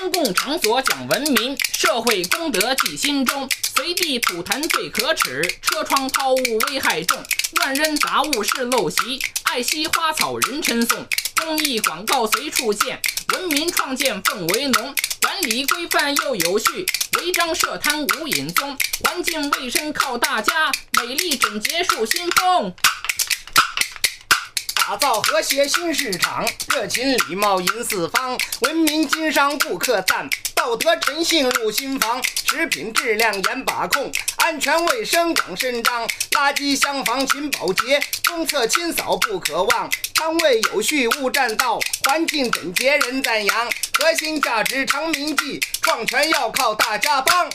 公共场所讲文明，社会公德记心中。随地吐痰最可耻，车窗抛物危害重。乱扔杂物是陋习，爱惜花草人称颂。公益广告随处见，文明创建氛围浓。管理规范又有序，违章设摊无影踪。环境卫生靠大家，美丽整洁树新风。打造和谐新市场，热情礼貌迎四方，文明经商顾客赞，道德诚信入心房，食品质量严把控，安全卫生广伸张，垃圾箱房勤保洁，公厕清扫不可忘，摊位有序勿占道，环境整洁人赞扬，核心价值长铭记，创全要靠大家帮。